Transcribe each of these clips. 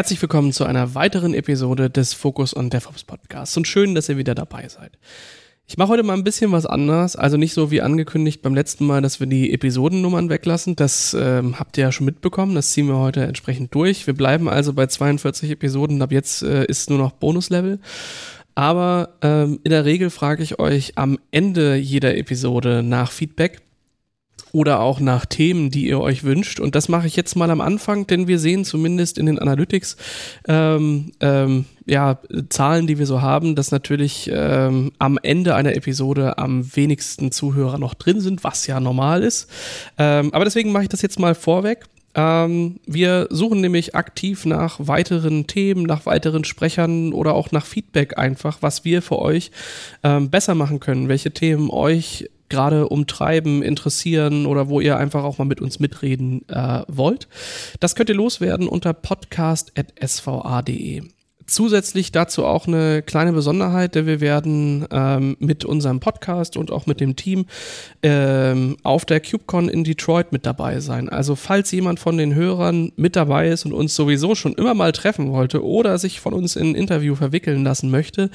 Herzlich willkommen zu einer weiteren Episode des Focus on DevOps Podcasts und schön, dass ihr wieder dabei seid. Ich mache heute mal ein bisschen was anders, also nicht so wie angekündigt beim letzten Mal, dass wir die Episodennummern weglassen. Das ähm, habt ihr ja schon mitbekommen, das ziehen wir heute entsprechend durch. Wir bleiben also bei 42 Episoden, ab jetzt äh, ist nur noch Bonuslevel. Aber ähm, in der Regel frage ich euch am Ende jeder Episode nach Feedback oder auch nach Themen, die ihr euch wünscht. Und das mache ich jetzt mal am Anfang, denn wir sehen zumindest in den Analytics ähm, ähm, ja, Zahlen, die wir so haben, dass natürlich ähm, am Ende einer Episode am wenigsten Zuhörer noch drin sind, was ja normal ist. Ähm, aber deswegen mache ich das jetzt mal vorweg. Ähm, wir suchen nämlich aktiv nach weiteren Themen, nach weiteren Sprechern oder auch nach Feedback einfach, was wir für euch ähm, besser machen können, welche Themen euch gerade umtreiben, interessieren oder wo ihr einfach auch mal mit uns mitreden äh, wollt. Das könnt ihr loswerden unter podcast.sva.de. Zusätzlich dazu auch eine kleine Besonderheit, denn wir werden ähm, mit unserem Podcast und auch mit dem Team ähm, auf der KubeCon in Detroit mit dabei sein. Also falls jemand von den Hörern mit dabei ist und uns sowieso schon immer mal treffen wollte oder sich von uns in ein Interview verwickeln lassen möchte,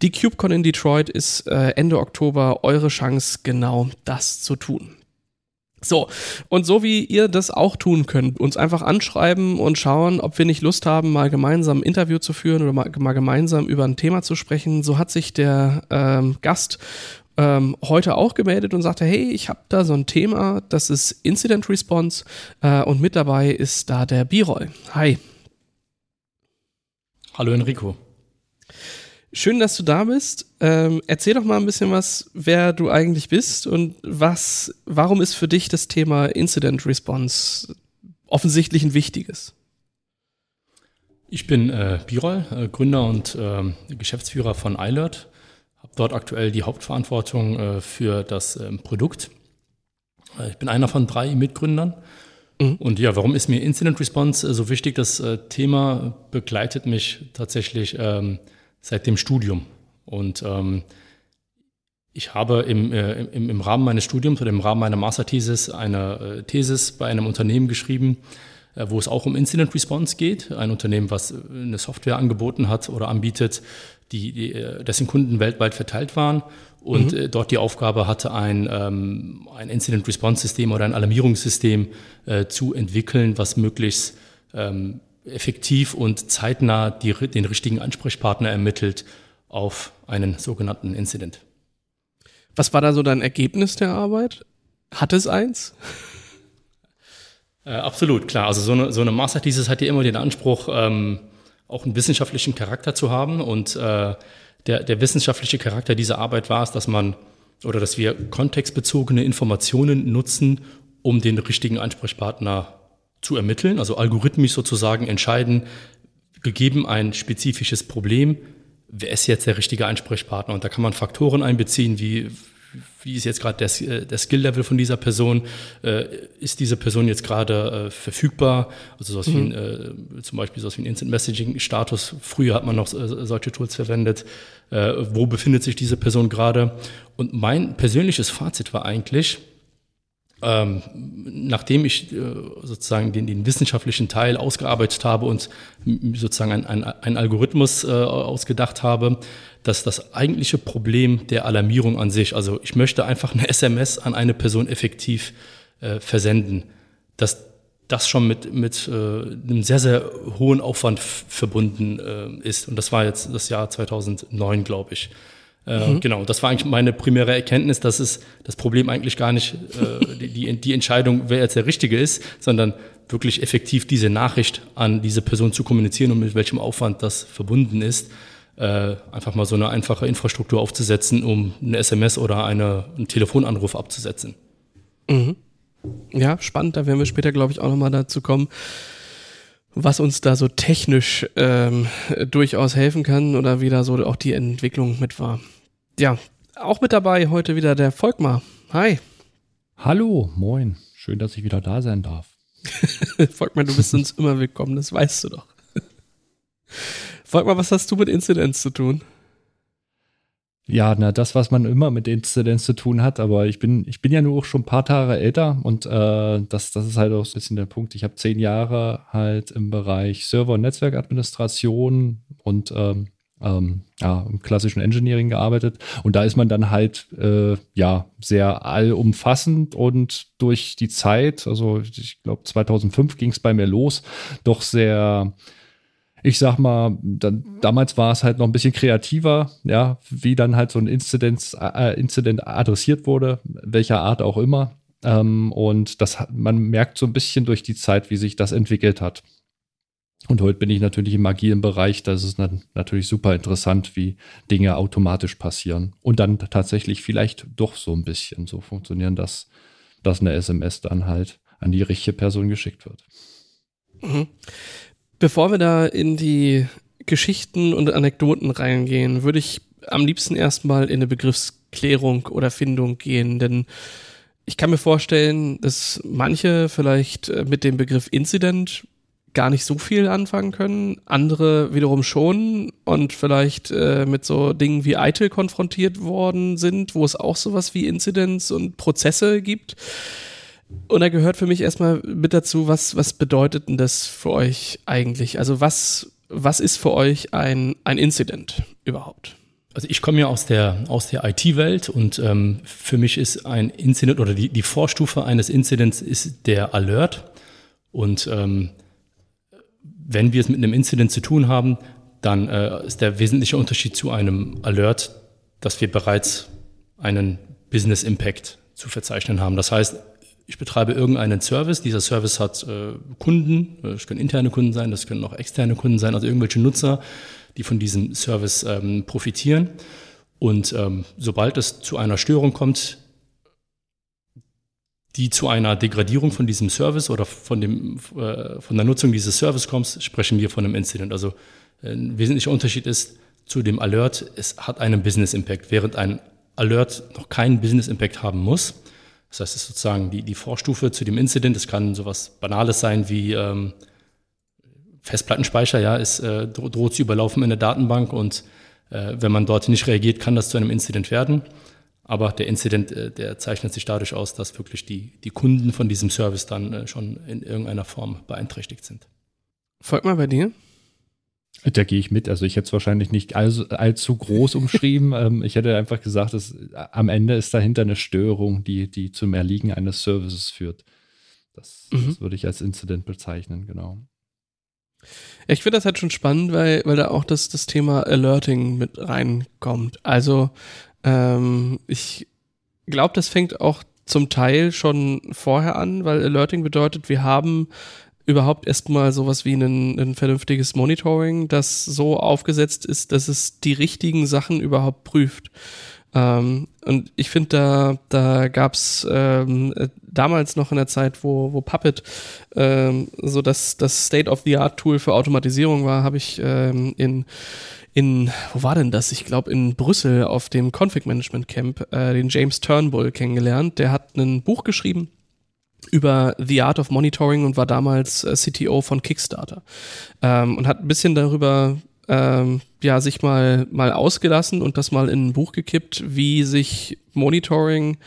die KubeCon in Detroit ist äh, Ende Oktober eure Chance, genau das zu tun. So, und so wie ihr das auch tun könnt, uns einfach anschreiben und schauen, ob wir nicht Lust haben, mal gemeinsam ein Interview zu führen oder mal, mal gemeinsam über ein Thema zu sprechen. So hat sich der ähm, Gast ähm, heute auch gemeldet und sagte, hey, ich habe da so ein Thema, das ist Incident Response äh, und mit dabei ist da der B-Roll. Hi. Hallo Enrico. Schön, dass du da bist. Ähm, erzähl doch mal ein bisschen was, wer du eigentlich bist und was, warum ist für dich das Thema Incident Response offensichtlich ein wichtiges? Ich bin äh, Birol, äh, Gründer und äh, Geschäftsführer von iLert. Habe dort aktuell die Hauptverantwortung äh, für das ähm, Produkt. Äh, ich bin einer von drei Mitgründern. Mhm. Und ja, warum ist mir Incident Response äh, so wichtig? Das Thema begleitet mich tatsächlich ähm, seit dem Studium. Und ähm, ich habe im, äh, im, im Rahmen meines Studiums oder im Rahmen meiner Masterthesis eine äh, Thesis bei einem Unternehmen geschrieben, äh, wo es auch um Incident Response geht. Ein Unternehmen, was äh, eine Software angeboten hat oder anbietet, die, die äh, dessen Kunden weltweit verteilt waren und mhm. Äh, dort die Aufgabe hatte, ein, ähm, ein Incident Response System oder ein Alarmierungssystem zu entwickeln, was möglichst ähm, effektiv und zeitnah die, den richtigen Ansprechpartner ermittelt auf einen sogenannten Incident. Was war da so dein Ergebnis der Arbeit? Hat es eins? Äh, absolut, klar. Also so eine, so eine Masterthesis hat ja immer den Anspruch, ähm, auch einen wissenschaftlichen Charakter zu haben. Und äh, der, der wissenschaftliche Charakter dieser Arbeit war es, dass man oder dass wir kontextbezogene Informationen nutzen, um den richtigen Ansprechpartner zu ermitteln, also algorithmisch sozusagen entscheiden, gegeben ein spezifisches Problem, wer ist jetzt der richtige Ansprechpartner? Und da kann man Faktoren einbeziehen, wie wie ist jetzt gerade der, der Skill-Level von dieser Person? Äh, ist diese Person jetzt gerade äh, verfügbar? Also sowas mhm. wie ein, äh, zum Beispiel sowas wie ein Instant-Messaging-Status. Früher hat man noch solche Tools verwendet. Wo befindet sich diese Person gerade? Und mein persönliches Fazit war eigentlich, ähm, nachdem ich äh, sozusagen den, den, wissenschaftlichen Teil ausgearbeitet habe und sozusagen ein, ein, ein Algorithmus äh, ausgedacht habe, dass das eigentliche Problem der Alarmierung an sich, also ich möchte einfach eine SMS an eine Person effektiv äh, versenden, dass das schon mit, mit äh, einem sehr, sehr hohen Aufwand verbunden äh, ist. Und das war jetzt das Jahr 2009, glaube ich. Äh, mhm. Genau, das war eigentlich meine primäre Erkenntnis, dass es das Problem eigentlich gar nicht äh, die, die Entscheidung, wer jetzt der Richtige ist, sondern wirklich effektiv diese Nachricht an diese Person zu kommunizieren und mit welchem Aufwand das verbunden ist. Äh, einfach mal so eine einfache Infrastruktur aufzusetzen, um eine SMS oder eine, einen Telefonanruf abzusetzen. Mhm. Ja, spannend, da werden wir später, glaube ich, auch nochmal dazu kommen was uns da so technisch ähm, durchaus helfen kann oder wie da so auch die Entwicklung mit war. Ja, auch mit dabei heute wieder der Volkmar. Hi. Hallo, moin. Schön, dass ich wieder da sein darf. Volkmar, du bist uns immer willkommen, das weißt du doch. Volkmar, was hast du mit Inzidenz zu tun? Ja, na, das, was man immer mit Inzidenz zu tun hat, aber ich bin, ich bin ja nur auch schon ein paar Tage älter und äh, das, das ist halt auch so ein bisschen der Punkt. Ich habe zehn Jahre halt im Bereich Server- und Netzwerkadministration und ähm, ähm, ja, im klassischen Engineering gearbeitet. Und da ist man dann halt äh, ja sehr allumfassend und durch die Zeit, also ich glaube 2005 ging es bei mir los, doch sehr ich sag mal, dann, damals war es halt noch ein bisschen kreativer, ja, wie dann halt so ein Incident, äh, Incident adressiert wurde, welcher Art auch immer. Ähm, und das man merkt so ein bisschen durch die Zeit, wie sich das entwickelt hat. Und heute bin ich natürlich im agilen Bereich. Das ist natürlich super interessant, wie Dinge automatisch passieren. Und dann tatsächlich vielleicht doch so ein bisschen so funktionieren, dass, dass eine SMS dann halt an die richtige Person geschickt wird. Mhm. Bevor wir da in die Geschichten und Anekdoten reingehen, würde ich am liebsten erstmal in eine Begriffsklärung oder Findung gehen, denn ich kann mir vorstellen, dass manche vielleicht äh, mit dem Begriff Incident gar nicht so viel anfangen können, andere wiederum schon und vielleicht äh, mit so Dingen wie ITIL konfrontiert worden sind, wo es auch sowas wie Incidents und Prozesse gibt. Und da gehört für mich erstmal mit dazu, was, was bedeutet denn das für euch eigentlich? Also was, was ist für euch ein, ein Incident überhaupt? Also ich komme ja aus der, aus der IT-Welt und ähm, für mich ist ein Incident oder die, die Vorstufe eines Incidents ist der Alert. Und ähm, wenn wir es mit einem Incident zu tun haben, dann äh, ist der wesentliche Unterschied zu einem Alert, dass wir bereits einen Business Impact zu verzeichnen haben. Das heißt, ich betreibe irgendeinen Service. Dieser Service hat äh, Kunden, das äh, können interne Kunden sein, das können auch externe Kunden sein, also irgendwelche Nutzer, die von diesem Service ähm, profitieren. Und ähm, sobald es zu einer Störung kommt, die zu einer Degradierung von diesem Service oder von, dem, äh, von der Nutzung dieses Service kommt, sprechen wir von einem Incident. Also äh, ein wesentlicher Unterschied ist zu dem Alert, es hat einen Business Impact, während ein Alert noch keinen Business Impact haben muss das heißt, es ist sozusagen die, die Vorstufe zu dem Incident. Es kann sowas Banales sein wie ähm, Festplattenspeicher, ja, ist äh, droht zu überlaufen in der Datenbank und äh, wenn man dort nicht reagiert, kann das zu einem Incident werden. Aber der Incident, äh, der zeichnet sich dadurch aus, dass wirklich die, die Kunden von diesem Service dann äh, schon in irgendeiner Form beeinträchtigt sind. Folgt mal bei dir. Da gehe ich mit. Also ich hätte es wahrscheinlich nicht all, allzu groß umschrieben. ähm, ich hätte einfach gesagt, dass am Ende ist dahinter eine Störung, die, die zum Erliegen eines Services führt. Das, mhm. das würde ich als Incident bezeichnen, genau. Ich finde das halt schon spannend, weil, weil da auch das, das Thema Alerting mit reinkommt. Also ähm, ich glaube, das fängt auch zum Teil schon vorher an, weil Alerting bedeutet, wir haben überhaupt erstmal sowas wie ein, ein vernünftiges Monitoring, das so aufgesetzt ist, dass es die richtigen Sachen überhaupt prüft. Ähm, und ich finde, da, da gab's ähm, damals noch in der Zeit, wo, wo Puppet ähm, so das, das State-of-the-Art-Tool für Automatisierung war, habe ich ähm, in in, wo war denn das? Ich glaube in Brüssel auf dem Config Management Camp äh, den James Turnbull kennengelernt. Der hat ein Buch geschrieben, über The Art of Monitoring und war damals äh, CTO von Kickstarter ähm, und hat ein bisschen darüber ähm, ja sich mal mal ausgelassen und das mal in ein Buch gekippt, wie sich Monitoring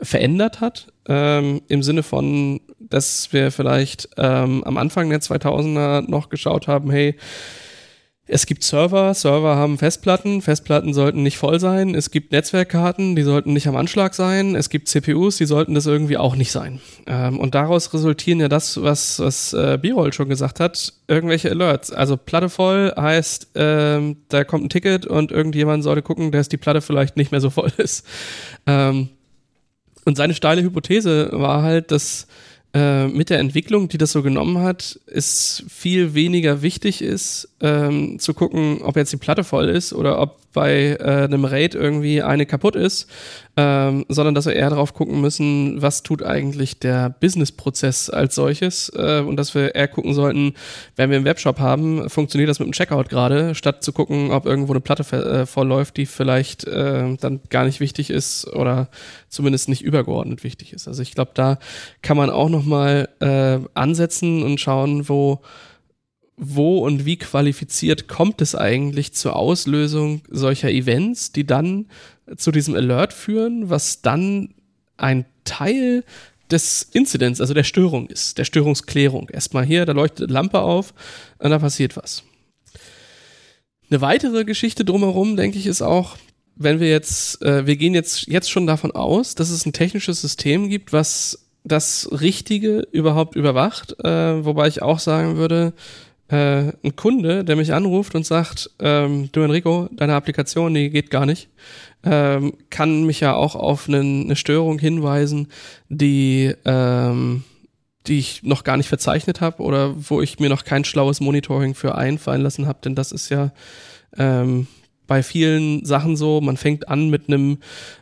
verändert hat ähm, im Sinne von, dass wir vielleicht ähm, am Anfang der 2000er noch geschaut haben, hey es gibt Server, Server haben Festplatten, Festplatten sollten nicht voll sein. Es gibt Netzwerkkarten, die sollten nicht am Anschlag sein. Es gibt CPUs, die sollten das irgendwie auch nicht sein. Ähm, und daraus resultieren ja das, was, was äh, Birol schon gesagt hat, irgendwelche Alerts. Also Platte voll heißt, ähm, da kommt ein Ticket und irgendjemand sollte gucken, dass die Platte vielleicht nicht mehr so voll ist. Ähm, und seine steile Hypothese war halt, dass äh, mit der Entwicklung, die das so genommen hat, es viel weniger wichtig ist, ähm, zu gucken, ob jetzt die Platte voll ist oder ob bei äh, einem RAID irgendwie eine kaputt ist, ähm, sondern dass wir eher darauf gucken müssen, was tut eigentlich der Business-Prozess als solches äh, und dass wir eher gucken sollten, wenn wir einen Webshop haben, funktioniert das mit dem Checkout gerade, statt zu gucken, ob irgendwo eine Platte äh, voll läuft, die vielleicht äh, dann gar nicht wichtig ist oder zumindest nicht übergeordnet wichtig ist. Also ich glaube, da kann man auch noch mal äh, ansetzen und schauen, wo wo und wie qualifiziert kommt es eigentlich zur Auslösung solcher Events, die dann zu diesem Alert führen, was dann ein Teil des Incidents, also der Störung ist, der Störungsklärung. Erstmal hier, da leuchtet Lampe auf und da passiert was. Eine weitere Geschichte drumherum, denke ich, ist auch, wenn wir jetzt, äh, wir gehen jetzt, jetzt schon davon aus, dass es ein technisches System gibt, was das Richtige überhaupt überwacht, äh, wobei ich auch sagen würde, äh, ein Kunde, der mich anruft und sagt, ähm, du Enrico, deine Applikation, die geht gar nicht, ähm, kann mich ja auch auf eine, eine Störung hinweisen, die, ähm, die ich noch gar nicht verzeichnet habe oder wo ich mir noch kein schlaues Monitoring für einfallen lassen habe, denn das ist ja ähm, bei vielen Sachen so, man fängt an mit einem,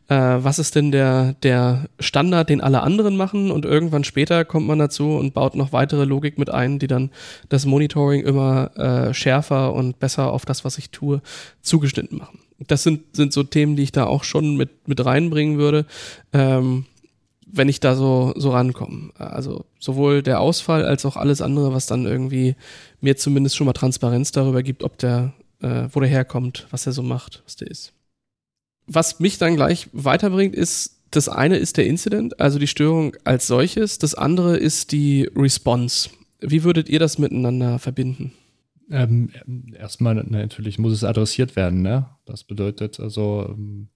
äh, was ist denn der, der Standard, den alle anderen machen und irgendwann später kommt man dazu und baut noch weitere Logik mit ein, die dann das Monitoring immer äh, schärfer und besser auf das, was ich tue, zugeschnitten machen. Das sind, sind so Themen, die ich da auch schon mit, mit reinbringen würde, ähm, wenn ich da so, so rankomme. Also sowohl der Ausfall als auch alles andere, was dann irgendwie mir zumindest schon mal Transparenz darüber gibt, ob der äh, wo der herkommt, was er so macht, was der ist. Was mich dann gleich weiterbringt, ist, das eine ist der Incident, also die Störung als solches, das andere ist die Response. Wie würdet ihr das miteinander verbinden? Ähm, erstmal natürlich muss es adressiert werden, ne? Das bedeutet also ähm,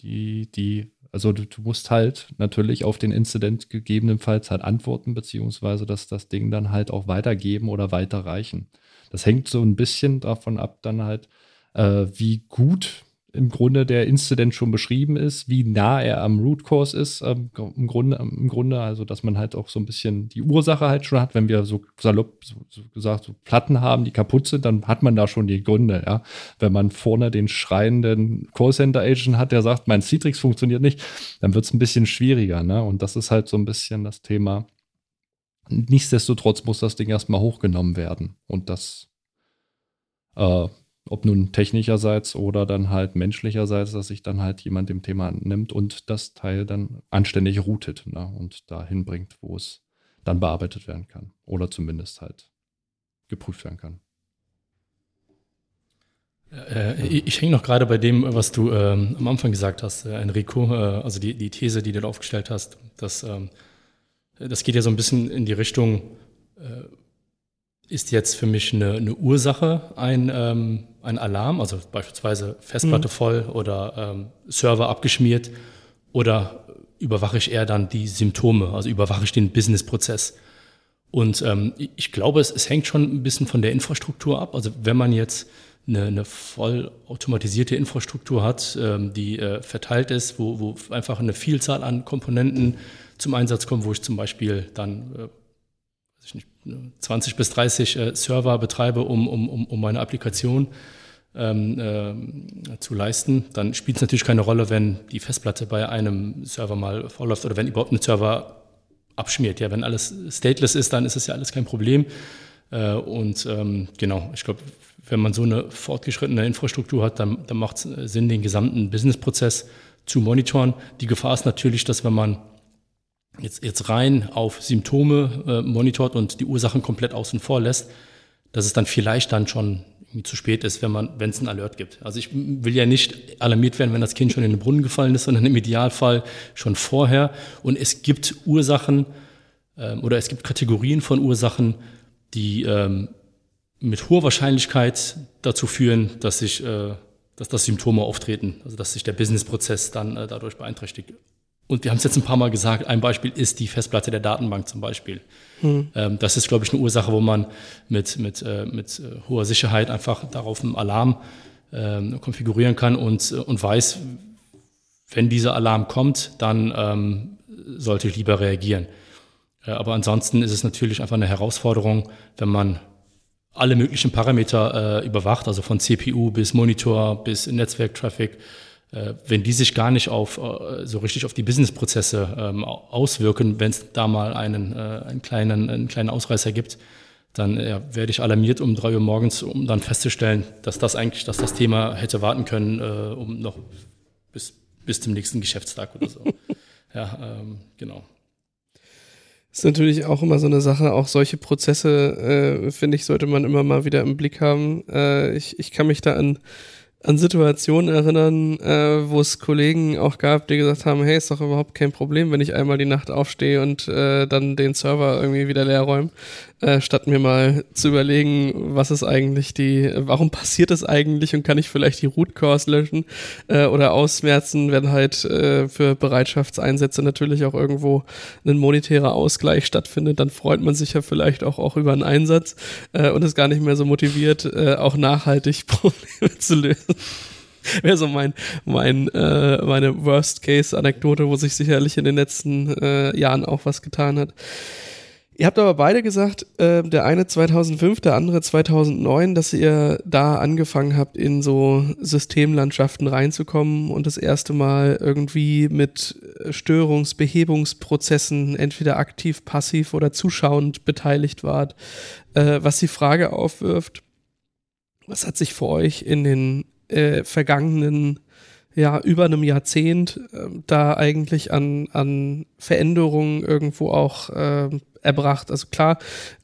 die, die, also du, du, musst halt natürlich auf den Incident gegebenenfalls halt antworten, beziehungsweise dass das Ding dann halt auch weitergeben oder weiterreichen. Das hängt so ein bisschen davon ab, dann halt, äh, wie gut im Grunde der Incident schon beschrieben ist, wie nah er am Root Cause ist, ähm, im, Grunde, im Grunde, also dass man halt auch so ein bisschen die Ursache halt schon hat, wenn wir so salopp so, so gesagt so Platten haben, die kaputt sind, dann hat man da schon die Gründe, ja. Wenn man vorne den schreienden Callcenter-Agent hat, der sagt, mein Citrix funktioniert nicht, dann wird es ein bisschen schwieriger, ne? Und das ist halt so ein bisschen das Thema, Nichtsdestotrotz muss das Ding erstmal hochgenommen werden. Und das, äh, ob nun technischerseits oder dann halt menschlicherseits, dass sich dann halt jemand dem Thema nimmt und das Teil dann anständig routet ne? und dahin bringt, wo es dann bearbeitet werden kann. Oder zumindest halt geprüft werden kann. Äh, ich hänge noch gerade bei dem, was du ähm, am Anfang gesagt hast, äh, Enrico, äh, also die, die These, die du da aufgestellt hast, dass ähm, das geht ja so ein bisschen in die Richtung, äh, ist jetzt für mich eine, eine Ursache ein, ähm, ein Alarm, also beispielsweise Festplatte mhm. voll oder ähm, Server abgeschmiert oder überwache ich eher dann die Symptome, also überwache ich den Businessprozess. Und ähm, ich glaube, es, es hängt schon ein bisschen von der Infrastruktur ab. Also wenn man jetzt eine, eine voll automatisierte Infrastruktur hat, ähm, die äh, verteilt ist, wo, wo einfach eine Vielzahl an Komponenten zum Einsatz kommen, wo ich zum Beispiel dann äh, ich nicht, 20 bis 30 äh, Server betreibe, um, um, um, meine Applikation ähm, äh, zu leisten, dann spielt es natürlich keine Rolle, wenn die Festplatte bei einem Server mal vorläuft oder wenn überhaupt ein Server abschmiert. Ja, wenn alles stateless ist, dann ist es ja alles kein Problem. Äh, und ähm, genau, ich glaube, wenn man so eine fortgeschrittene Infrastruktur hat, dann, dann macht es Sinn, den gesamten Businessprozess zu monitoren. Die Gefahr ist natürlich, dass wenn man jetzt, jetzt rein auf Symptome äh, monitort und die Ursachen komplett außen vor lässt, dass es dann vielleicht dann schon zu spät ist, wenn man, wenn es einen Alert gibt. Also ich will ja nicht alarmiert werden, wenn das Kind schon in den Brunnen gefallen ist, sondern im Idealfall schon vorher. Und es gibt Ursachen ähm, oder es gibt Kategorien von Ursachen, die ähm, mit hoher Wahrscheinlichkeit dazu führen, dass sich, äh, dass das Symptome auftreten, also dass sich der Businessprozess dann äh, dadurch beeinträchtigt. Und wir haben es jetzt ein paar Mal gesagt, ein Beispiel ist die Festplatte der Datenbank zum Beispiel. Hm. Ähm, das ist, glaube ich, eine Ursache, wo man mit, mit, äh, mit äh, hoher Sicherheit einfach darauf einen Alarm äh, konfigurieren kann und, äh, und weiß, wenn dieser Alarm kommt, dann ähm, sollte ich lieber reagieren. Äh, aber ansonsten ist es natürlich einfach eine Herausforderung, wenn man alle möglichen Parameter äh, überwacht, also von CPU bis Monitor bis Netzwerktraffic, wenn die sich gar nicht auf, äh, so richtig auf die Businessprozesse ähm, auswirken, wenn es da mal einen, äh, einen, kleinen, einen kleinen Ausreißer gibt, dann ja, werde ich alarmiert um drei Uhr morgens, um dann festzustellen, dass das eigentlich, dass das Thema hätte warten können, äh, um noch bis, bis zum nächsten Geschäftstag oder so. ja, ähm, genau. Ist natürlich auch immer so eine Sache, auch solche Prozesse, äh, finde ich, sollte man immer mal wieder im Blick haben. Äh, ich, ich kann mich da an an Situationen erinnern, äh, wo es Kollegen auch gab, die gesagt haben, hey, ist doch überhaupt kein Problem, wenn ich einmal die Nacht aufstehe und äh, dann den Server irgendwie wieder leer räume, äh, statt mir mal zu überlegen, was ist eigentlich die, warum passiert das eigentlich und kann ich vielleicht die Root Cause löschen äh, oder ausmerzen, wenn halt äh, für Bereitschaftseinsätze natürlich auch irgendwo ein monetärer Ausgleich stattfindet, dann freut man sich ja vielleicht auch, auch über einen Einsatz äh, und ist gar nicht mehr so motiviert, äh, auch nachhaltig Probleme zu lösen. Wäre so mein, mein, äh, meine Worst-Case-Anekdote, wo sich sicherlich in den letzten äh, Jahren auch was getan hat. Ihr habt aber beide gesagt, äh, der eine 2005, der andere 2009, dass ihr da angefangen habt, in so Systemlandschaften reinzukommen und das erste Mal irgendwie mit Störungsbehebungsprozessen entweder aktiv, passiv oder zuschauend beteiligt wart, äh, was die Frage aufwirft, was hat sich für euch in den äh, vergangenen ja, über einem Jahrzehnt äh, da eigentlich an, an Veränderungen irgendwo auch äh, erbracht. Also klar,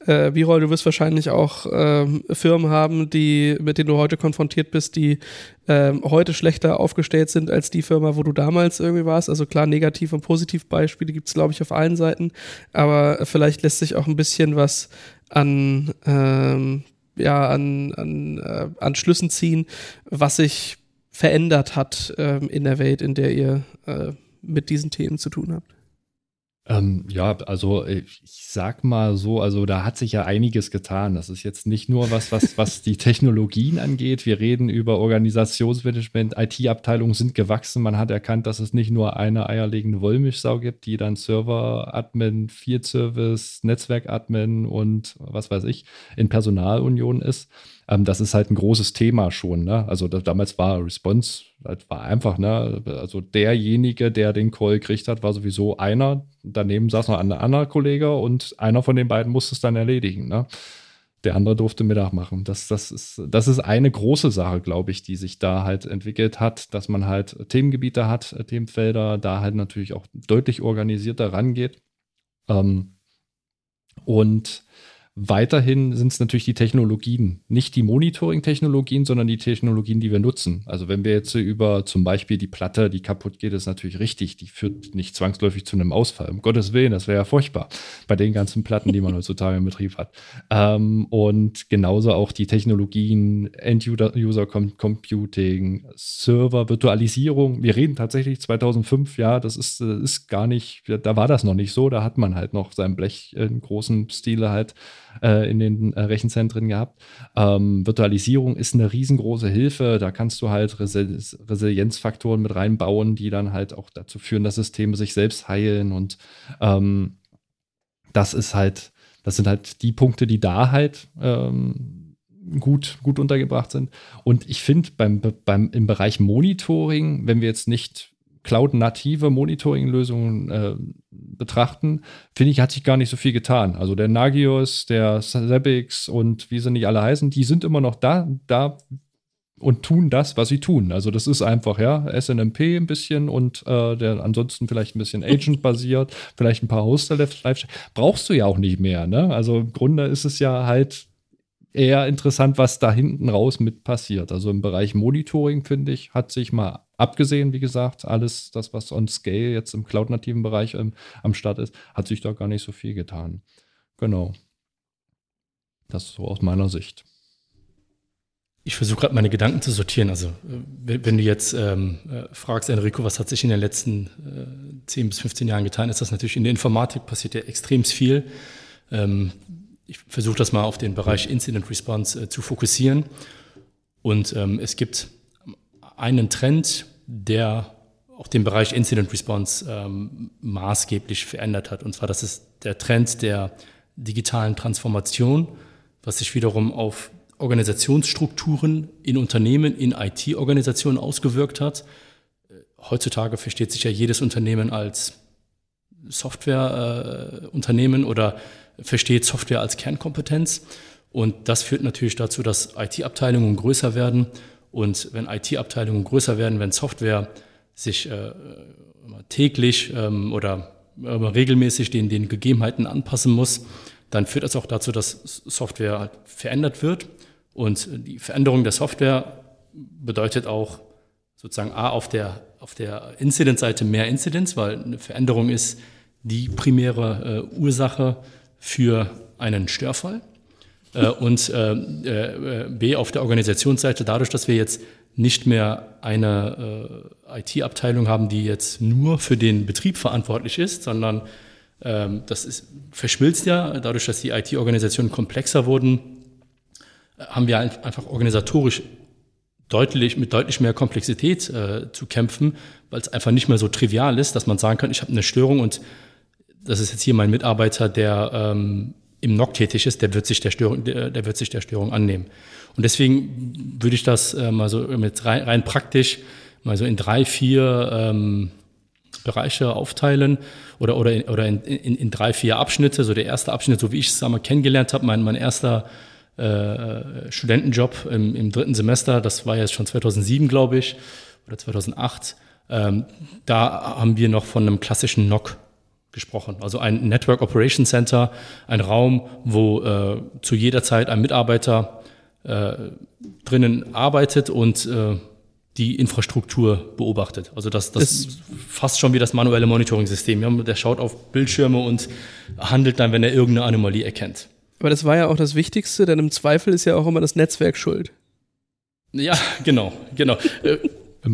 äh, Birol, du wirst wahrscheinlich auch äh, Firmen haben, die, mit denen du heute konfrontiert bist, die äh, heute schlechter aufgestellt sind als die Firma, wo du damals irgendwie warst. Also klar, Negativ- und Positivbeispiele gibt es, glaube ich, auf allen Seiten. Aber vielleicht lässt sich auch ein bisschen was an ähm, ja, an, an, äh, an Schlüssen ziehen, was sich verändert hat ähm, in der Welt, in der ihr äh, mit diesen Themen zu tun habt? Ähm, ja, also äh, ich sag mal so, also da hat sich ja einiges getan. Das ist jetzt nicht nur was, was, was die Technologien angeht. Wir reden über Organisationsmanagement, IT-Abteilungen sind gewachsen. Man hat erkannt, dass es nicht nur eine eierlegende Wollmilchsau gibt, die dann Server-Admin, Field-Service, Netzwerk-Admin und was weiß ich in Personalunion ist. Ähm, das ist halt ein großes Thema schon. Ne? Also da, damals war Response, das war einfach, ne? also derjenige, der den Call gekriegt hat, war sowieso einer. Daneben saß noch ein anderer Kollege und einer von den beiden musste es dann erledigen. Ne? Der andere durfte Mittag machen. Das, das, ist, das ist eine große Sache, glaube ich, die sich da halt entwickelt hat, dass man halt Themengebiete hat, Themenfelder, da halt natürlich auch deutlich organisierter rangeht. Ähm, und Weiterhin sind es natürlich die Technologien, nicht die Monitoring-Technologien, sondern die Technologien, die wir nutzen. Also wenn wir jetzt über zum Beispiel die Platte, die kaputt geht, ist natürlich richtig. Die führt nicht zwangsläufig zu einem Ausfall. Um Gottes Willen, das wäre ja furchtbar bei den ganzen Platten, die man heutzutage im Betrieb hat. Ähm, und genauso auch die Technologien, End-User-Computing, Server, Virtualisierung. Wir reden tatsächlich 2005, ja, das ist, ist gar nicht, da war das noch nicht so. Da hat man halt noch sein Blech in großen Stile halt äh, in den äh, Rechenzentren gehabt. Ähm, Virtualisierung ist eine riesengroße Hilfe. Da kannst du halt Resil Resilienzfaktoren mit reinbauen, die dann halt auch dazu führen, dass Systeme sich selbst heilen. Und ähm, das ist halt, das sind halt die Punkte, die da halt ähm, gut, gut untergebracht sind. Und ich finde beim, beim, im Bereich Monitoring, wenn wir jetzt nicht cloud-native Monitoring-Lösungen äh, betrachten, finde ich, hat sich gar nicht so viel getan. Also der Nagios, der Zabbix und wie sie nicht alle heißen, die sind immer noch da, da und tun das, was sie tun. Also das ist einfach, ja, SNMP ein bisschen und äh, der ansonsten vielleicht ein bisschen Agent-basiert, vielleicht ein paar Hoster Brauchst du ja auch nicht mehr, ne? Also im Grunde ist es ja halt eher interessant, was da hinten raus mit passiert. Also im Bereich Monitoring, finde ich, hat sich mal abgesehen, wie gesagt, alles das, was on Scale jetzt im cloud-nativen Bereich ähm, am Start ist, hat sich da gar nicht so viel getan. Genau. Das so aus meiner Sicht. Ich versuche gerade meine Gedanken zu sortieren. Also, wenn du jetzt ähm, äh, fragst, Enrico, was hat sich in den letzten äh, 10 bis 15 Jahren getan, ist das natürlich in der Informatik passiert ja extrem viel. Ähm, ich versuche das mal auf den Bereich Incident Response äh, zu fokussieren. Und ähm, es gibt einen Trend, der auch den Bereich Incident Response ähm, maßgeblich verändert hat. Und zwar, das ist der Trend der digitalen Transformation, was sich wiederum auf Organisationsstrukturen in Unternehmen, in IT-Organisationen ausgewirkt hat. Heutzutage versteht sich ja jedes Unternehmen als Softwareunternehmen äh, oder versteht Software als Kernkompetenz. Und das führt natürlich dazu, dass IT-Abteilungen größer werden. Und wenn IT-Abteilungen größer werden, wenn Software sich äh, täglich ähm, oder regelmäßig den, den Gegebenheiten anpassen muss, dann führt das auch dazu, dass Software halt verändert wird. Und die Veränderung der Software bedeutet auch sozusagen A, auf der, auf der Incident-Seite mehr Incidents, weil eine Veränderung ist die primäre äh, Ursache für einen Störfall. Äh, und äh, äh B, auf der Organisationsseite, dadurch, dass wir jetzt nicht mehr eine äh, IT-Abteilung haben, die jetzt nur für den Betrieb verantwortlich ist, sondern ähm, das ist, verschmilzt ja, dadurch, dass die IT-Organisationen komplexer wurden, haben wir einfach organisatorisch deutlich, mit deutlich mehr Komplexität äh, zu kämpfen, weil es einfach nicht mehr so trivial ist, dass man sagen kann, ich habe eine Störung und das ist jetzt hier mein Mitarbeiter, der ähm, im NOC tätig ist, der wird sich der Störung, der, der wird sich der Störung annehmen. Und deswegen würde ich das äh, mal so mit rein, rein, praktisch mal so in drei, vier ähm, Bereiche aufteilen oder, oder, in, oder in, in, in, drei, vier Abschnitte. So der erste Abschnitt, so wie ich es einmal kennengelernt habe, mein, mein erster äh, Studentenjob im, im dritten Semester, das war jetzt schon 2007, glaube ich, oder 2008. Ähm, da haben wir noch von einem klassischen NOC gesprochen. Also ein Network Operation Center, ein Raum, wo äh, zu jeder Zeit ein Mitarbeiter äh, drinnen arbeitet und äh, die Infrastruktur beobachtet. Also das, das ist fast schon wie das manuelle Monitoring-System. Der schaut auf Bildschirme und handelt dann, wenn er irgendeine Anomalie erkennt. Aber das war ja auch das Wichtigste, denn im Zweifel ist ja auch immer das Netzwerk schuld. Ja, genau, genau.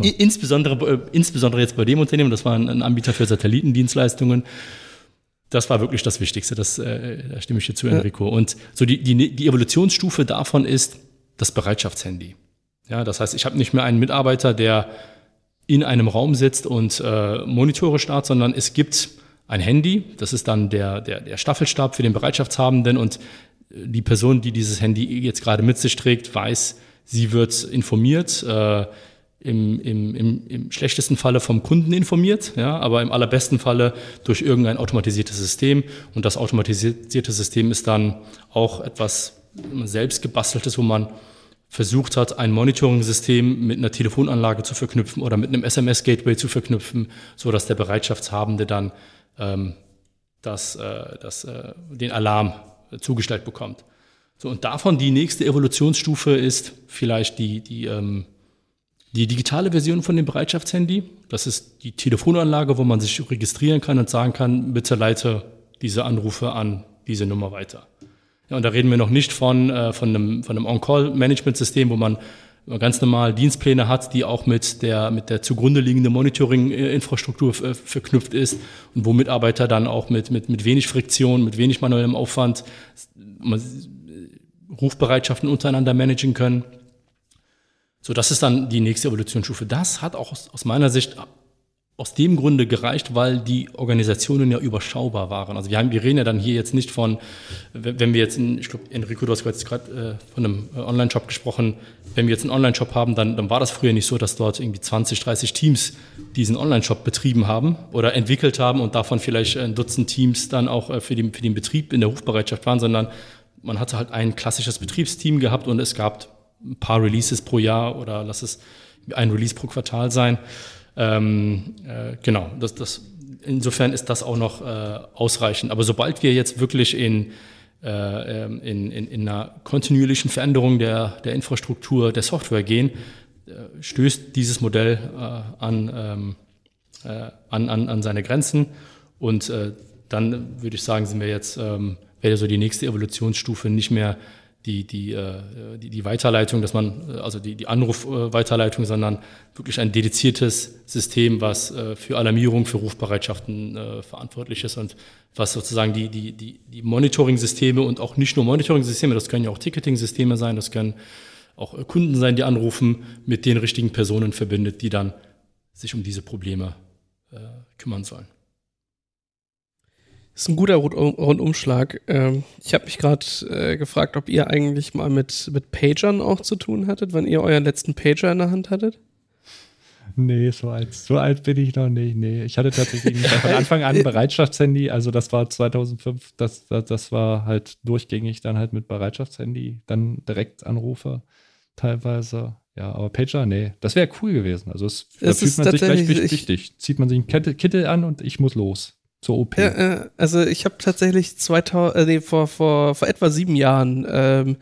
Äh, insbesondere, äh, insbesondere jetzt bei dem Unternehmen, das war ein, ein Anbieter für Satellitendienstleistungen. Das war wirklich das Wichtigste, das, äh, da stimme ich dir zu, Enrico. Und so die, die, die Evolutionsstufe davon ist das Bereitschaftshandy. Ja, das heißt, ich habe nicht mehr einen Mitarbeiter, der in einem Raum sitzt und äh, Monitore startet, sondern es gibt ein Handy, das ist dann der, der, der Staffelstab für den Bereitschaftshabenden und äh, die Person, die dieses Handy jetzt gerade mit sich trägt, weiß, sie wird informiert, äh, im, im, im, im schlechtesten Falle vom Kunden informiert, ja, aber im allerbesten Falle durch irgendein automatisiertes System. Und das automatisierte System ist dann auch etwas selbst gebasteltes, wo man versucht hat, ein Monitoring-System mit einer Telefonanlage zu verknüpfen oder mit einem SMS-Gateway zu verknüpfen, so dass der Bereitschaftshabende dann ähm, das, äh, das, äh, den Alarm zugestellt bekommt. So, und davon die nächste Evolutionsstufe ist vielleicht die, die, ähm, die digitale Version von dem Bereitschaftshandy. Das ist die Telefonanlage, wo man sich registrieren kann und sagen kann, bitte leite diese Anrufe an diese Nummer weiter. Ja, und da reden wir noch nicht von, äh, von einem, von einem On-Call-Management-System, wo man ganz normal Dienstpläne hat, die auch mit der, mit der zugrunde liegenden Monitoring-Infrastruktur äh, verknüpft ist und wo Mitarbeiter dann auch mit, mit, mit wenig Friktion, mit wenig manuellem Aufwand Rufbereitschaften untereinander managen können. So, das ist dann die nächste Evolutionsstufe. Das hat auch aus, aus meiner Sicht aus dem Grunde gereicht, weil die Organisationen ja überschaubar waren. Also wir, haben, wir reden ja dann hier jetzt nicht von, wenn wir jetzt, in, ich glaube, Enrico, du hast gerade äh, von einem äh, Online-Shop gesprochen, wenn wir jetzt einen Online-Shop haben, dann, dann war das früher nicht so, dass dort irgendwie 20, 30 Teams diesen Online-Shop betrieben haben oder entwickelt haben und davon vielleicht ein Dutzend Teams dann auch äh, für, den, für den Betrieb in der Rufbereitschaft waren, sondern man hatte halt ein klassisches Betriebsteam gehabt und es gab ein paar Releases pro Jahr oder lass es ein Release pro Quartal sein. Ähm, äh, genau, das, das, insofern ist das auch noch äh, ausreichend. Aber sobald wir jetzt wirklich in, äh, ähm, in, in, in einer kontinuierlichen Veränderung der, der Infrastruktur der Software gehen, äh, stößt dieses Modell äh, an, ähm, äh, an, an, an seine Grenzen. Und dann würde ich sagen, sind wir jetzt, ähm, wäre so die nächste Evolutionsstufe nicht mehr die, die, äh, die, die Weiterleitung, dass man, äh, also die, die Anrufweiterleitung, sondern wirklich ein dediziertes System, was äh, für Alarmierung, für Rufbereitschaften verantwortlich ist und was sozusagen die, die, die, die Monitoring-Systeme und auch nicht nur Monitoring-Systeme, das können ja auch Ticketing-Systeme sein, das können auch Kunden sein, die anrufen, mit den richtigen Personen verbindet, die dann sich um diese Probleme äh, kümmern sollen. Das ist ein guter Rundumschlag. Ähm, ich habe mich gerade äh, gefragt, ob ihr eigentlich mal mit, mit Pagern auch zu tun hattet, wenn ihr euren letzten Pager in der Hand hattet. Nee, so alt, so alt bin ich noch nicht. Nee, ich hatte tatsächlich von Anfang an ein Bereitschaftshandy. Also das war 2005, das, das, das war halt durchgängig dann halt mit Bereitschaftshandy, dann direkt Anrufe teilweise. Ja, aber Pager, nee, das wäre cool gewesen. Also es, da fühlt man sich gleich wichtig. Zieht man sich einen Kittel an und ich muss los. Zur OP? Ja, äh, also ich habe tatsächlich 2000, äh, nee, vor, vor, vor etwa sieben Jahren ähm,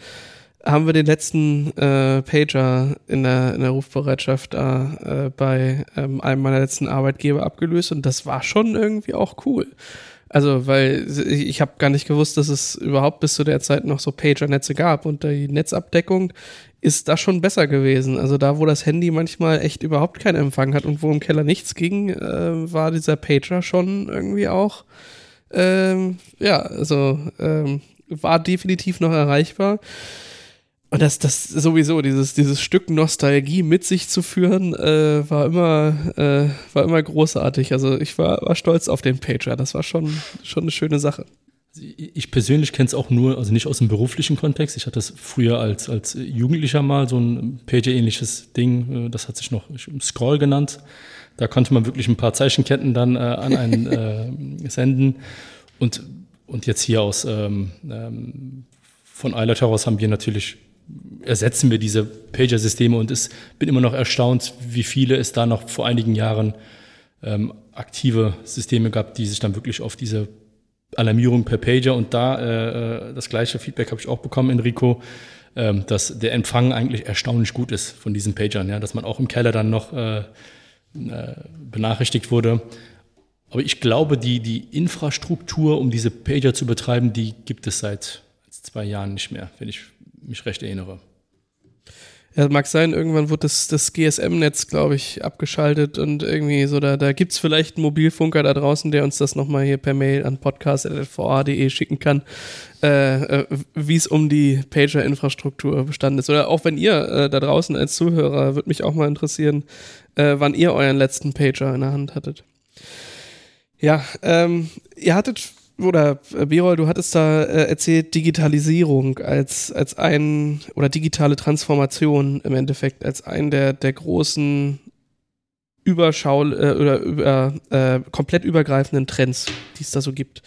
haben wir den letzten äh, Pager in der, in der Rufbereitschaft äh, bei ähm, einem meiner letzten Arbeitgeber abgelöst und das war schon irgendwie auch cool. Also, weil ich, habe gar nicht gewusst, dass es überhaupt bis zu der Zeit noch so Pager-Netze gab und die Netzabdeckung ist da schon besser gewesen. Also da, wo das Handy manchmal echt überhaupt keinen Empfang hat und wo im Keller nichts ging, äh, war dieser Pager schon irgendwie auch, ähm, ja, also ähm, war definitiv noch erreichbar. Und das, das sowieso, dieses, dieses Stück Nostalgie mit sich zu führen, äh, war immer, äh, war immer großartig. Also ich war, war stolz auf den Pager. Das war schon, schon eine schöne Sache. Also ich persönlich kenne es auch nur, also nicht aus dem beruflichen Kontext. Ich hatte das früher als, als Jugendlicher mal, so ein Pager-ähnliches Ding, äh, das hat sich noch Scroll genannt. Da konnte man wirklich ein paar Zeichenketten dann äh, an einen äh, senden. Und, und jetzt hier aus ähm, ähm, von Eilert heraus haben wir natürlich ersetzen wir diese Pager-Systeme und es bin immer noch erstaunt, wie viele es da noch vor einigen Jahren ähm, aktive Systeme gab, die sich dann wirklich auf diese Alarmierung per Pager und da äh, äh das gleiche Feedback habe ich auch bekommen, Enrico, ähm, dass der Empfang eigentlich erstaunlich gut ist von diesen Pagern, ja, dass man auch im Keller dann noch äh, äh, benachrichtigt wurde. Aber ich glaube, die, die Infrastruktur, um diese Pager zu betreiben, die gibt es seit zwei Jahren nicht mehr, wenn ich mich recht erinnere. Ja, mag sein, irgendwann wird das, das GSM-Netz, glaube ich, abgeschaltet und irgendwie so, da, da gibt es vielleicht einen Mobilfunker da draußen, der uns das nochmal hier per Mail an podcast.va.de schicken kann, äh, äh, wie es um die Pager-Infrastruktur bestanden ist. Oder auch wenn ihr äh, da draußen als Zuhörer, würde mich auch mal interessieren, äh, wann ihr euren letzten Pager in der Hand hattet. Ja, ähm, ihr hattet oder äh, Birol, du hattest da äh, erzählt, Digitalisierung als, als ein, oder digitale Transformation im Endeffekt, als ein der, der großen Überschau äh, oder über, äh, komplett übergreifenden Trends, die es da so gibt.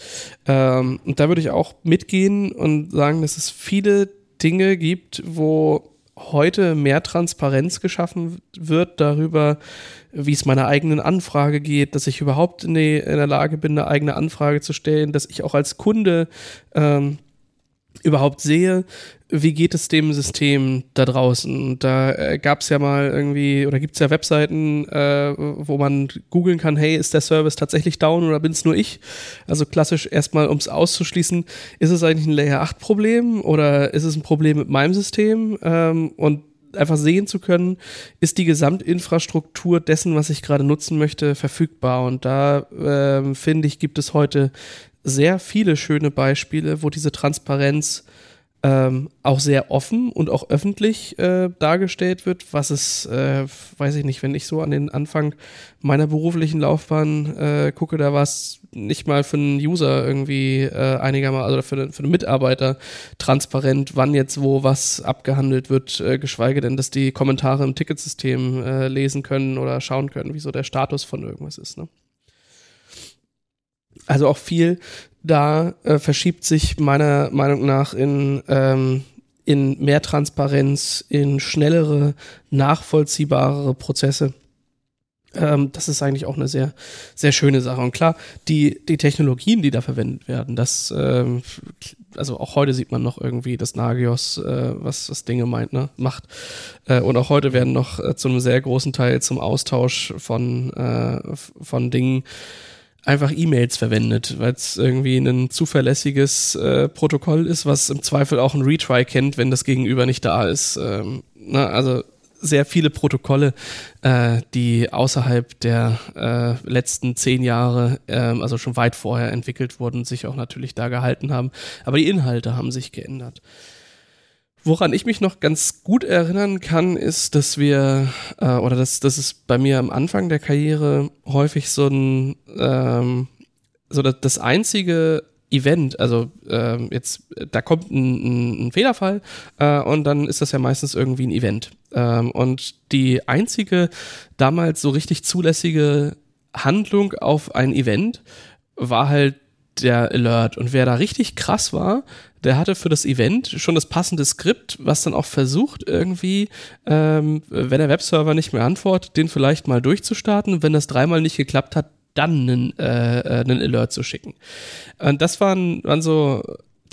Ähm, und da würde ich auch mitgehen und sagen, dass es viele Dinge gibt, wo heute mehr Transparenz geschaffen wird darüber, wie es meiner eigenen Anfrage geht, dass ich überhaupt in, die, in der Lage bin, eine eigene Anfrage zu stellen, dass ich auch als Kunde ähm, überhaupt sehe, wie geht es dem System da draußen. Da äh, gab es ja mal irgendwie, oder gibt es ja Webseiten, äh, wo man googeln kann, hey, ist der Service tatsächlich down oder bin es nur ich? Also klassisch erstmal, um es auszuschließen, ist es eigentlich ein Layer 8 Problem oder ist es ein Problem mit meinem System? Ähm, und einfach sehen zu können, ist die Gesamtinfrastruktur dessen, was ich gerade nutzen möchte, verfügbar. Und da ähm, finde ich, gibt es heute sehr viele schöne Beispiele, wo diese Transparenz ähm, auch sehr offen und auch öffentlich äh, dargestellt wird, was es, äh, weiß ich nicht, wenn ich so an den Anfang meiner beruflichen Laufbahn äh, gucke, da war es nicht mal für einen User irgendwie äh, einigermaßen, also für, für einen Mitarbeiter transparent, wann jetzt wo was abgehandelt wird, äh, geschweige denn, dass die Kommentare im Ticketsystem äh, lesen können oder schauen können, wie so der Status von irgendwas ist. Ne? Also auch viel da äh, verschiebt sich meiner Meinung nach in, ähm, in mehr Transparenz, in schnellere, nachvollziehbarere Prozesse. Ähm, das ist eigentlich auch eine sehr, sehr schöne Sache. Und klar, die, die Technologien, die da verwendet werden, das, ähm, also auch heute sieht man noch irgendwie das Nagios, äh, was das Dinge meint, ne, macht. Äh, und auch heute werden noch äh, zu einem sehr großen Teil zum Austausch von, äh, von Dingen einfach E-Mails verwendet, weil es irgendwie ein zuverlässiges äh, Protokoll ist, was im Zweifel auch ein Retry kennt, wenn das Gegenüber nicht da ist. Ähm, na, also sehr viele Protokolle, äh, die außerhalb der äh, letzten zehn Jahre, äh, also schon weit vorher entwickelt wurden, sich auch natürlich da gehalten haben. Aber die Inhalte haben sich geändert. Woran ich mich noch ganz gut erinnern kann, ist, dass wir, äh, oder dass, dass es bei mir am Anfang der Karriere häufig so ein, ähm, so das, das einzige Event, also ähm, jetzt, da kommt ein, ein Fehlerfall äh, und dann ist das ja meistens irgendwie ein Event. Ähm, und die einzige damals so richtig zulässige Handlung auf ein Event war halt der Alert. Und wer da richtig krass war, der hatte für das Event schon das passende Skript, was dann auch versucht, irgendwie, ähm, wenn der Webserver nicht mehr antwortet, den vielleicht mal durchzustarten. Wenn das dreimal nicht geklappt hat, dann einen, äh, äh, einen Alert zu schicken. Und das waren, waren so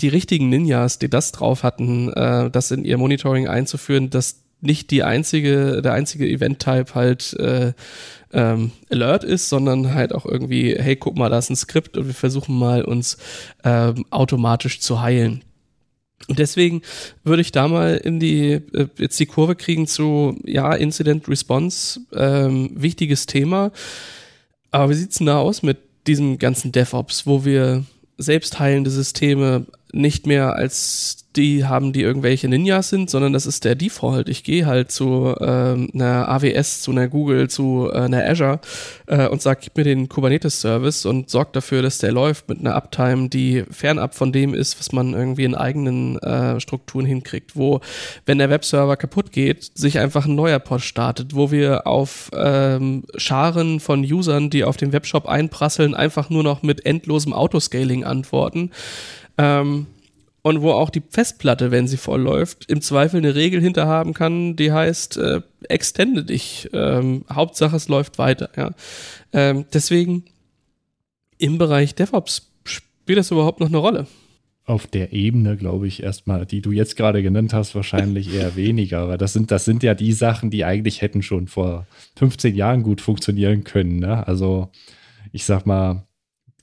die richtigen Ninjas, die das drauf hatten, äh, das in ihr Monitoring einzuführen, dass nicht die einzige, der einzige Event-Type halt äh, ähm, Alert ist, sondern halt auch irgendwie, hey, guck mal, da ist ein Skript und wir versuchen mal uns ähm, automatisch zu heilen. Und deswegen würde ich da mal in die äh, jetzt die Kurve kriegen zu ja Incident Response ähm, wichtiges Thema. Aber wie sieht's denn da aus mit diesem ganzen DevOps, wo wir selbstheilende Systeme nicht mehr als die haben, die irgendwelche Ninjas sind, sondern das ist der Default. Ich gehe halt zu ähm, einer AWS, zu einer Google, zu äh, einer Azure äh, und sag, gib mir den Kubernetes-Service und sorg dafür, dass der läuft mit einer Uptime, die fernab von dem ist, was man irgendwie in eigenen äh, Strukturen hinkriegt, wo, wenn der Webserver kaputt geht, sich einfach ein neuer Pod startet, wo wir auf ähm, Scharen von Usern, die auf den Webshop einprasseln, einfach nur noch mit endlosem Autoscaling antworten ähm, und wo auch die Festplatte, wenn sie voll läuft, im Zweifel eine Regel hinterhaben kann, die heißt, äh, extende dich. Ähm, Hauptsache, es läuft weiter. Ja. Ähm, deswegen im Bereich DevOps spielt das überhaupt noch eine Rolle? Auf der Ebene, glaube ich, erstmal, die du jetzt gerade genannt hast, wahrscheinlich eher weniger. Aber das sind, das sind ja die Sachen, die eigentlich hätten schon vor 15 Jahren gut funktionieren können. Ne? Also, ich sag mal,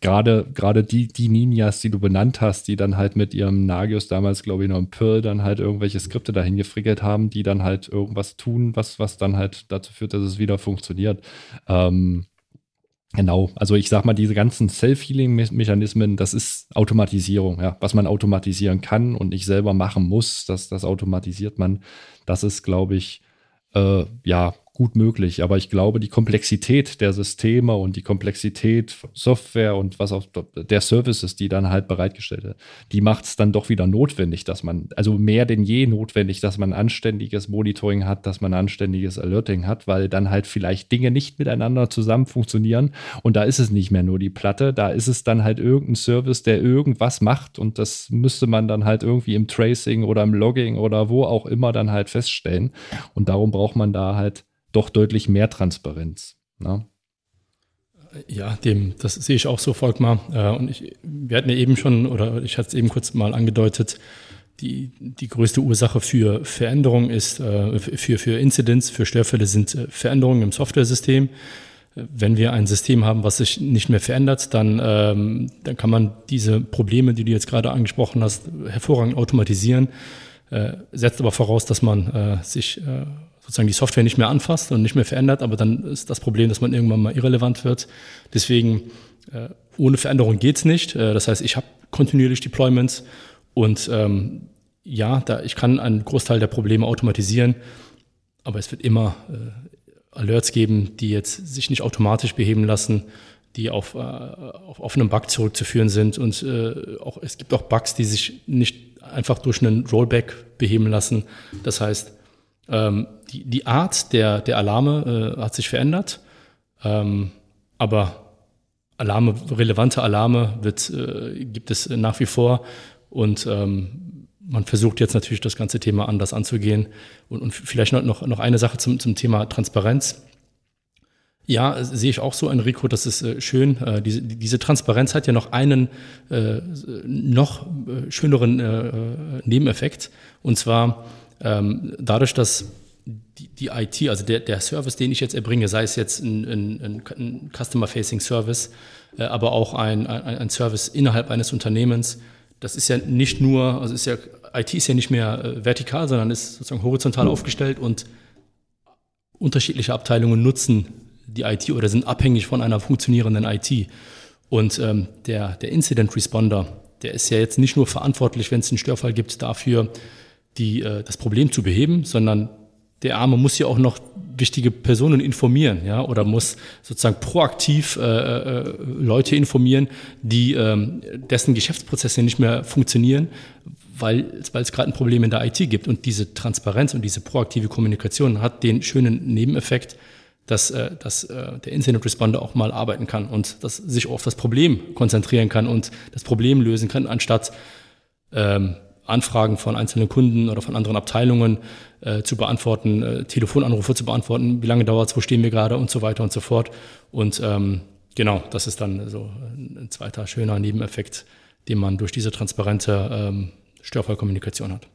gerade gerade die die Ninjas, die du benannt hast, die dann halt mit ihrem Nagios damals, glaube ich, noch im Perl dann halt irgendwelche Skripte dahin gefrickelt haben, die dann halt irgendwas tun, was was dann halt dazu führt, dass es wieder funktioniert. Ähm, Genau, also ich sag mal, diese ganzen Self-Healing-Mechanismen, das ist Automatisierung, ja, was man automatisieren kann und nicht selber machen muss, das, das automatisiert man. Das ist, glaube ich, äh, ja, gut möglich. Aber ich glaube, die Komplexität der Systeme und die Komplexität Software und was auch der Services, die dann halt bereitgestellt wird, die macht es dann doch wieder notwendig, dass man, also mehr denn je notwendig, dass man anständiges Monitoring hat, dass man anständiges Alerting hat, weil dann halt vielleicht Dinge nicht miteinander zusammen funktionieren. Und da ist es nicht mehr nur die Platte, da ist es dann halt irgendein Service, der irgendwas macht und das müsste man dann halt irgendwie im Tracing oder im Logging oder wo auch immer dann halt feststellen. Und darum braucht man da halt doch deutlich mehr Transparenz. Ne? Ja, dem, das sehe ich auch so, Volkmar. Äh, und ich, wir hatten ja eben schon, oder ich hatte es eben kurz mal angedeutet, die, die größte Ursache für Veränderungen ist, äh, für, für Incidents, für Störfälle sind äh, Veränderungen im Software-System. Wenn wir ein System haben, was sich nicht mehr verändert, dann, ähm, dann kann man diese Probleme, die du jetzt gerade angesprochen hast, hervorragend automatisieren. setzt aber voraus, dass man sich sozusagen die Software nicht mehr anfasst und nicht mehr verändert, aber dann ist das Problem, dass man irgendwann mal irrelevant wird. Deswegen, äh, ohne Veränderung geht's nicht. Äh, das heißt, ich habe kontinuierlich Deployments und ähm, ja, da, ich kann einen Großteil der Probleme automatisieren, aber es wird immer äh, Alerts geben, die jetzt sich nicht automatisch beheben lassen, die auf, äh, auf offenen Bug zurückzuführen sind. Und äh, auch, es gibt auch Bugs, die sich nicht einfach durch einen Rollback beheben lassen. Das heißt, ähm, die, die Art der, der Alarme äh, hat sich verändert, ähm, aber Alarme, relevante Alarme wird, äh, gibt es nach wie vor und ähm, man versucht jetzt natürlich das ganze Thema anders anzugehen. Und, und vielleicht noch, noch eine Sache zum, zum Thema Transparenz. Ja, sehe ich auch so, Enrico, das ist äh, schön. Äh, diese, diese Transparenz hat ja noch einen äh, noch äh, schöneren äh, Nebeneffekt. Und zwar ähm, dadurch, dass die, die IT, also der, der Service, den ich jetzt erbringe, sei es jetzt ein, ein, ein Customer-Facing Service, äh, aber auch ein, ein, ein, Service innerhalb eines Unternehmens, das ist ja nicht nur, also ist ja, IT ist ja nicht mehr äh, vertikal, sondern ist sozusagen horizontal mhm. aufgestellt und unterschiedliche Abteilungen nutzen die IT oder sind abhängig von einer funktionierenden IT. Und ähm, der, der Incident Responder, der ist ja jetzt nicht nur verantwortlich, wenn es einen Störfall gibt, dafür die, äh, das Problem zu beheben, sondern der Arme muss ja auch noch wichtige Personen informieren, ja, oder muss sozusagen proaktiv äh, äh, Leute informieren, die ähm, dessen Geschäftsprozesse nicht mehr funktionieren, weil, es gerade ein Problem in der IT gibt. Und diese Transparenz und diese proaktive Kommunikation hat den schönen Nebeneffekt, dass, äh, dass äh, der Incident Responder auch mal arbeiten kann und dass sich auf das Problem konzentrieren kann und das Problem lösen kann, anstatt ähm, Anfragen von einzelnen Kunden oder von anderen Abteilungen äh, zu beantworten, äh, Telefonanrufe zu beantworten, wie lange dauert es, wo stehen wir gerade und so weiter und so fort. Und ähm, genau, das ist dann so ein zweiter schöner Nebeneffekt, den man durch diese transparente ähm, Störfallkommunikation hat.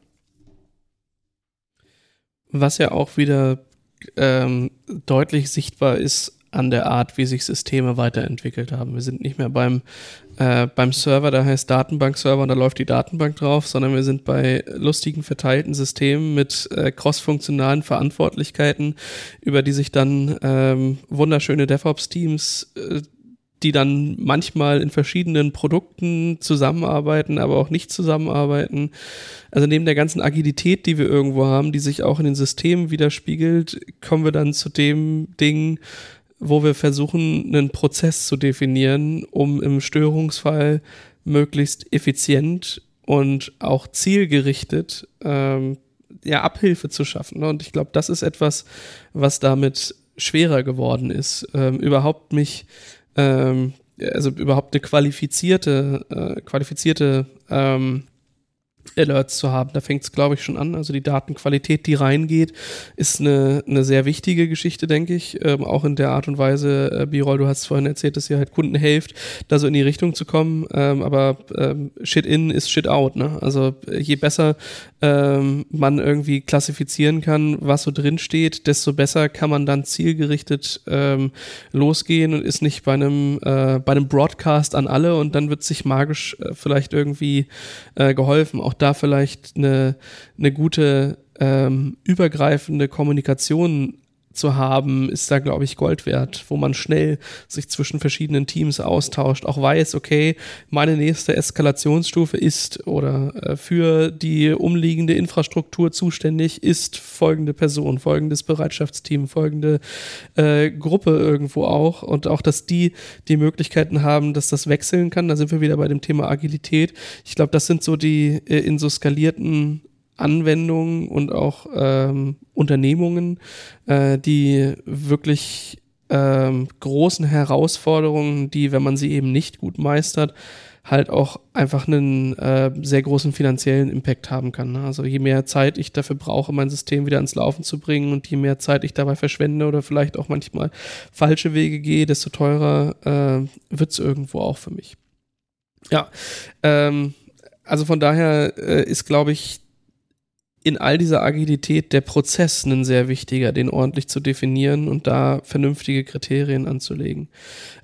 Was ja auch wieder ähm, deutlich sichtbar ist an der Art, wie sich Systeme weiterentwickelt haben. Wir sind nicht mehr beim, äh, beim Server, der heißt Datenbank-Server und da läuft die Datenbank drauf, sondern wir sind bei lustigen verteilten Systemen mit äh, cross-funktionalen Verantwortlichkeiten, über die sich dann ähm, wunderschöne DevOps-Teams äh, die dann manchmal in verschiedenen Produkten zusammenarbeiten, aber auch nicht zusammenarbeiten. Also neben der ganzen Agilität, die wir irgendwo haben, die sich auch in den Systemen widerspiegelt, kommen wir dann zu dem Ding, wo wir versuchen, einen Prozess zu definieren, um im Störungsfall möglichst effizient und auch zielgerichtet ähm, ja, Abhilfe zu schaffen. Und ich glaube, das ist etwas, was damit schwerer geworden ist, ähm, überhaupt mich ähm, also überhaupt eine qualifizierte, äh, qualifizierte ähm, Alerts zu haben. Da fängt es, glaube ich, schon an. Also die Datenqualität, die reingeht, ist eine, eine sehr wichtige Geschichte, denke ich. Ähm, auch in der Art und Weise, äh, Birol, du hast vorhin erzählt, dass ihr halt Kunden helft, da so in die Richtung zu kommen. Ähm, aber ähm, Shit in ist Shit out. Ne? Also äh, je besser ähm, man irgendwie klassifizieren kann, was so drin steht, desto besser kann man dann zielgerichtet ähm, losgehen und ist nicht bei einem, äh, bei einem Broadcast an alle und dann wird sich magisch äh, vielleicht irgendwie äh, geholfen. Auch da vielleicht eine, eine gute ähm, übergreifende Kommunikation zu haben, ist da, glaube ich, Gold wert, wo man schnell sich zwischen verschiedenen Teams austauscht, auch weiß, okay, meine nächste Eskalationsstufe ist oder äh, für die umliegende Infrastruktur zuständig ist folgende Person, folgendes Bereitschaftsteam, folgende äh, Gruppe irgendwo auch und auch, dass die die Möglichkeiten haben, dass das wechseln kann. Da sind wir wieder bei dem Thema Agilität. Ich glaube, das sind so die äh, in so skalierten Anwendungen und auch ähm, Unternehmungen, äh, die wirklich ähm, großen Herausforderungen, die, wenn man sie eben nicht gut meistert, halt auch einfach einen äh, sehr großen finanziellen Impact haben kann. Ne? Also je mehr Zeit ich dafür brauche, mein System wieder ans Laufen zu bringen und je mehr Zeit ich dabei verschwende oder vielleicht auch manchmal falsche Wege gehe, desto teurer äh, wird es irgendwo auch für mich. Ja, ähm, also von daher äh, ist, glaube ich, in all dieser Agilität der Prozess ein sehr wichtiger, den ordentlich zu definieren und da vernünftige Kriterien anzulegen.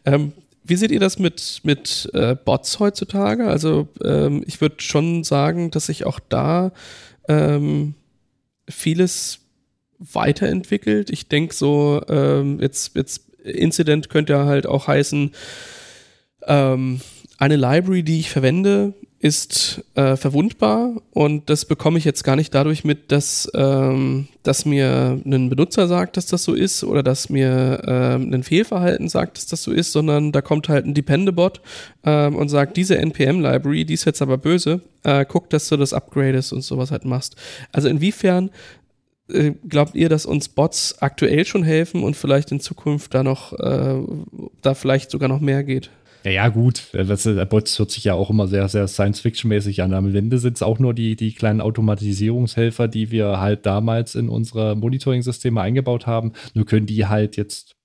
Ähm, wie seht ihr das mit, mit äh, Bots heutzutage? Also ähm, ich würde schon sagen, dass sich auch da ähm, vieles weiterentwickelt. Ich denke so, ähm, jetzt, jetzt Incident könnte ja halt auch heißen, ähm, eine Library, die ich verwende, ist äh, verwundbar und das bekomme ich jetzt gar nicht dadurch mit, dass, ähm, dass mir ein Benutzer sagt, dass das so ist oder dass mir ähm, ein Fehlverhalten sagt, dass das so ist, sondern da kommt halt ein Dependebot ähm, und sagt, diese NPM-Library, die ist jetzt aber böse, äh, guck, dass du das upgradest und sowas halt machst. Also inwiefern äh, glaubt ihr, dass uns Bots aktuell schon helfen und vielleicht in Zukunft da noch, äh, da vielleicht sogar noch mehr geht? Ja, ja, gut. Das, der Bots hört sich ja auch immer sehr, sehr Science-Fiction-mäßig an. Am Ende sind es auch nur die, die kleinen Automatisierungshelfer, die wir halt damals in unsere Monitoring-Systeme eingebaut haben. Nur können die halt jetzt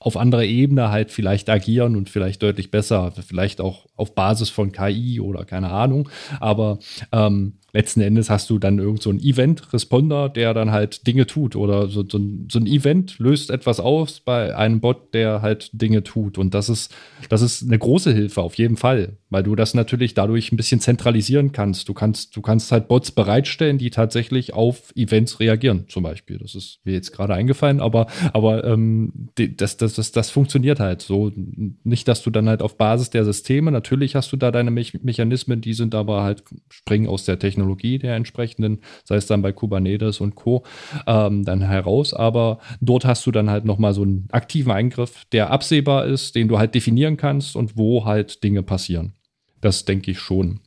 auf anderer Ebene halt vielleicht agieren und vielleicht deutlich besser, vielleicht auch auf Basis von KI oder keine Ahnung. Aber ähm, letzten Endes hast du dann irgend so einen Event-Responder, der dann halt Dinge tut oder so, so, so, ein Event löst etwas aus bei einem Bot, der halt Dinge tut. Und das ist, das ist eine große Hilfe auf jeden Fall, weil du das natürlich dadurch ein bisschen zentralisieren kannst. Du kannst, du kannst halt Bots bereitstellen, die tatsächlich auf Events reagieren, zum Beispiel. Das ist mir jetzt gerade eingefallen, aber, aber ähm, das, das, das, das funktioniert halt so. Nicht, dass du dann halt auf Basis der Systeme, natürlich hast du da deine Me Mechanismen, die sind aber halt springen aus der Technik Technologie der entsprechenden, sei es dann bei Kubernetes und Co., ähm, dann heraus. Aber dort hast du dann halt nochmal so einen aktiven Eingriff, der absehbar ist, den du halt definieren kannst und wo halt Dinge passieren. Das denke ich schon.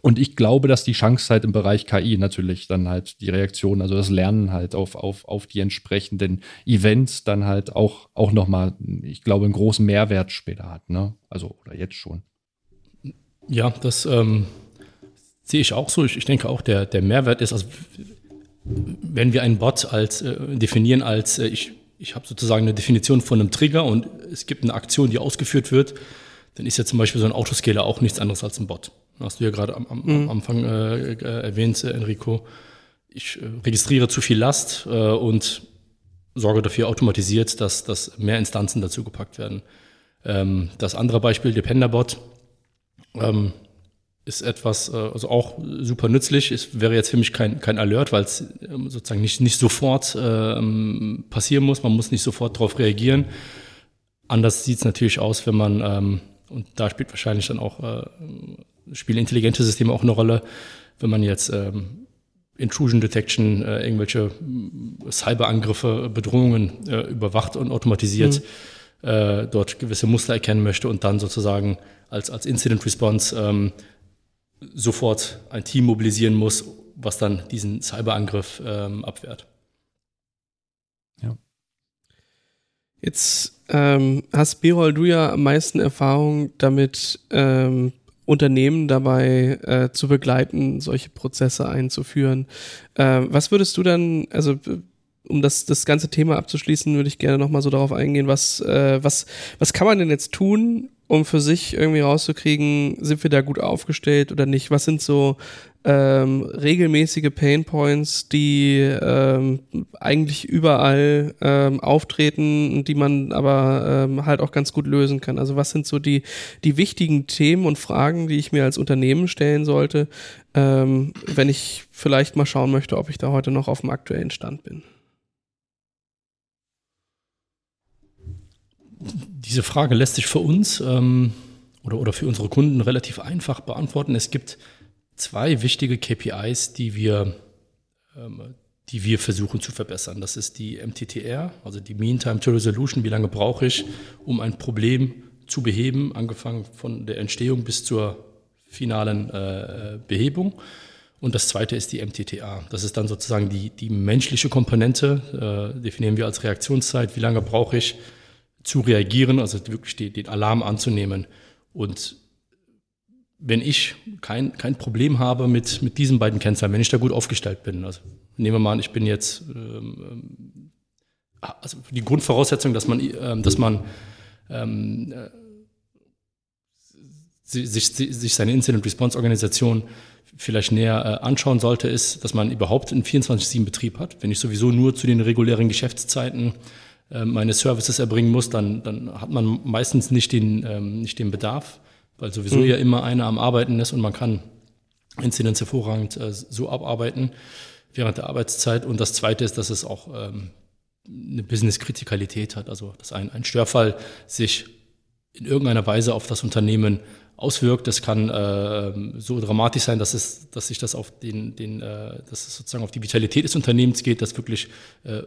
Und ich glaube, dass die Chance halt im Bereich KI natürlich dann halt die Reaktion, also das Lernen halt auf, auf, auf die entsprechenden Events dann halt auch, auch nochmal, ich glaube, einen großen Mehrwert später hat, ne? Also, oder jetzt schon. Ja, das ähm, Sehe ich auch so. Ich, ich denke auch, der, der Mehrwert ist, also wenn wir einen Bot als äh, definieren als äh, ich ich habe sozusagen eine Definition von einem Trigger und es gibt eine Aktion, die ausgeführt wird, dann ist ja zum Beispiel so ein Autoscaler auch nichts anderes als ein Bot. Hast du ja gerade am, am, mhm. am, Anfang äh, äh, erwähnt, äh, Enrico. Ich äh, registriere zu viel Last äh, und sorge dafür automatisiert, dass, dass mehr Instanzen dazu gepackt werden. Ähm, das andere Beispiel, Dependerbot, ähm, ist etwas, äh, also auch super nützlich. Es wäre jetzt für mich kein, kein Alert, weil es ähm, sozusagen nicht, nicht sofort ähm, passieren muss. Man muss nicht sofort darauf reagieren. Anders sieht es natürlich aus, wenn man, ähm, und da spielt wahrscheinlich dann auch, äh, spielen intelligente Systeme auch eine Rolle, wenn man jetzt ähm, Intrusion Detection, äh, irgendwelche äh, Cyberangriffe, Bedrohungen äh, überwacht und automatisiert, mhm. äh, dort gewisse Muster erkennen möchte und dann sozusagen als, als Incident Response ähm, sofort ein Team mobilisieren muss, was dann diesen Cyberangriff ähm, abwehrt. Ja. Jetzt ähm, hast Birol du ja am meisten Erfahrung damit, ähm, Unternehmen dabei äh, zu begleiten, solche Prozesse einzuführen. Äh, was würdest du dann, also um das, das ganze Thema abzuschließen, würde ich gerne nochmal so darauf eingehen, was, äh, was, was kann man denn jetzt tun, um für sich irgendwie rauszukriegen, sind wir da gut aufgestellt oder nicht? Was sind so ähm, regelmäßige Pain Points, die ähm, eigentlich überall ähm, auftreten und die man aber ähm, halt auch ganz gut lösen kann? Also was sind so die, die wichtigen Themen und Fragen, die ich mir als Unternehmen stellen sollte, ähm, wenn ich vielleicht mal schauen möchte, ob ich da heute noch auf dem aktuellen Stand bin? Diese Frage lässt sich für uns ähm, oder, oder für unsere Kunden relativ einfach beantworten. Es gibt zwei wichtige KPIs, die wir, ähm, die wir versuchen zu verbessern. Das ist die MTTR, also die Mean Time to Resolution. Wie lange brauche ich, um ein Problem zu beheben, angefangen von der Entstehung bis zur finalen äh, Behebung. Und das zweite ist die MTTA. Das ist dann sozusagen die, die menschliche Komponente, äh, definieren wir als Reaktionszeit. Wie lange brauche ich, zu reagieren, also wirklich die, den Alarm anzunehmen. Und wenn ich kein, kein Problem habe mit, mit diesen beiden Kennzahlen, wenn ich da gut aufgestellt bin, also nehmen wir mal an, ich bin jetzt, ähm, also die Grundvoraussetzung, dass man, ähm, dass man ähm, äh, sich, sich seine Incident-Response-Organisation vielleicht näher äh, anschauen sollte, ist, dass man überhaupt einen 24-7-Betrieb hat. Wenn ich sowieso nur zu den regulären Geschäftszeiten meine Services erbringen muss, dann, dann hat man meistens nicht den, ähm, nicht den Bedarf, weil sowieso mhm. ja immer einer am Arbeiten ist und man kann Inzidenz hervorragend äh, so abarbeiten während der Arbeitszeit. Und das Zweite ist, dass es auch ähm, eine Business-Kritikalität hat, also dass ein, ein Störfall sich in irgendeiner Weise auf das Unternehmen auswirkt. Das kann äh, so dramatisch sein, dass es, dass sich das auf den, den äh, dass es sozusagen auf die Vitalität des Unternehmens geht, dass wirklich äh,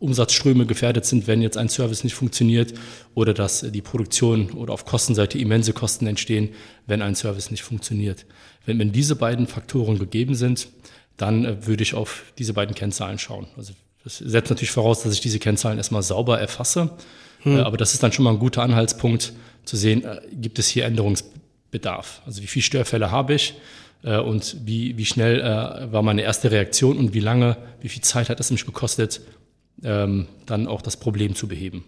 Umsatzströme gefährdet sind, wenn jetzt ein Service nicht funktioniert oder dass die Produktion oder auf Kostenseite immense Kosten entstehen, wenn ein Service nicht funktioniert. Wenn, wenn diese beiden Faktoren gegeben sind, dann äh, würde ich auf diese beiden Kennzahlen schauen. Also das setzt natürlich voraus, dass ich diese Kennzahlen erstmal sauber erfasse. Hm. Äh, aber das ist dann schon mal ein guter Anhaltspunkt zu sehen, äh, gibt es hier Änderungsbedarf? Also wie viele Störfälle habe ich? Äh, und wie, wie schnell äh, war meine erste Reaktion und wie lange, wie viel Zeit hat es mich gekostet, ähm, dann auch das Problem zu beheben.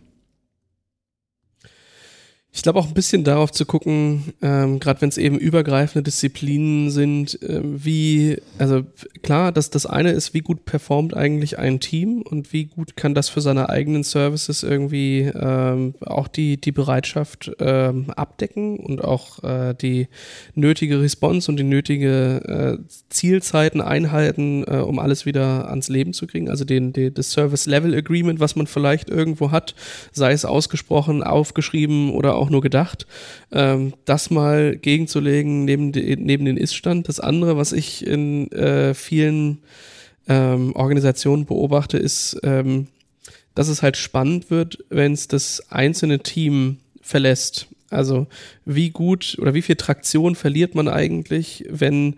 Ich glaube auch ein bisschen darauf zu gucken, ähm, gerade wenn es eben übergreifende Disziplinen sind, äh, wie, also klar, dass das eine ist, wie gut performt eigentlich ein Team und wie gut kann das für seine eigenen Services irgendwie ähm, auch die, die Bereitschaft ähm, abdecken und auch äh, die nötige Response und die nötige äh, Zielzeiten einhalten, äh, um alles wieder ans Leben zu kriegen. Also den, den, das Service Level Agreement, was man vielleicht irgendwo hat, sei es ausgesprochen, aufgeschrieben oder auch nur gedacht, ähm, das mal gegenzulegen neben, de, neben den Ist-Stand. Das andere, was ich in äh, vielen ähm, Organisationen beobachte, ist, ähm, dass es halt spannend wird, wenn es das einzelne Team verlässt. Also wie gut oder wie viel Traktion verliert man eigentlich, wenn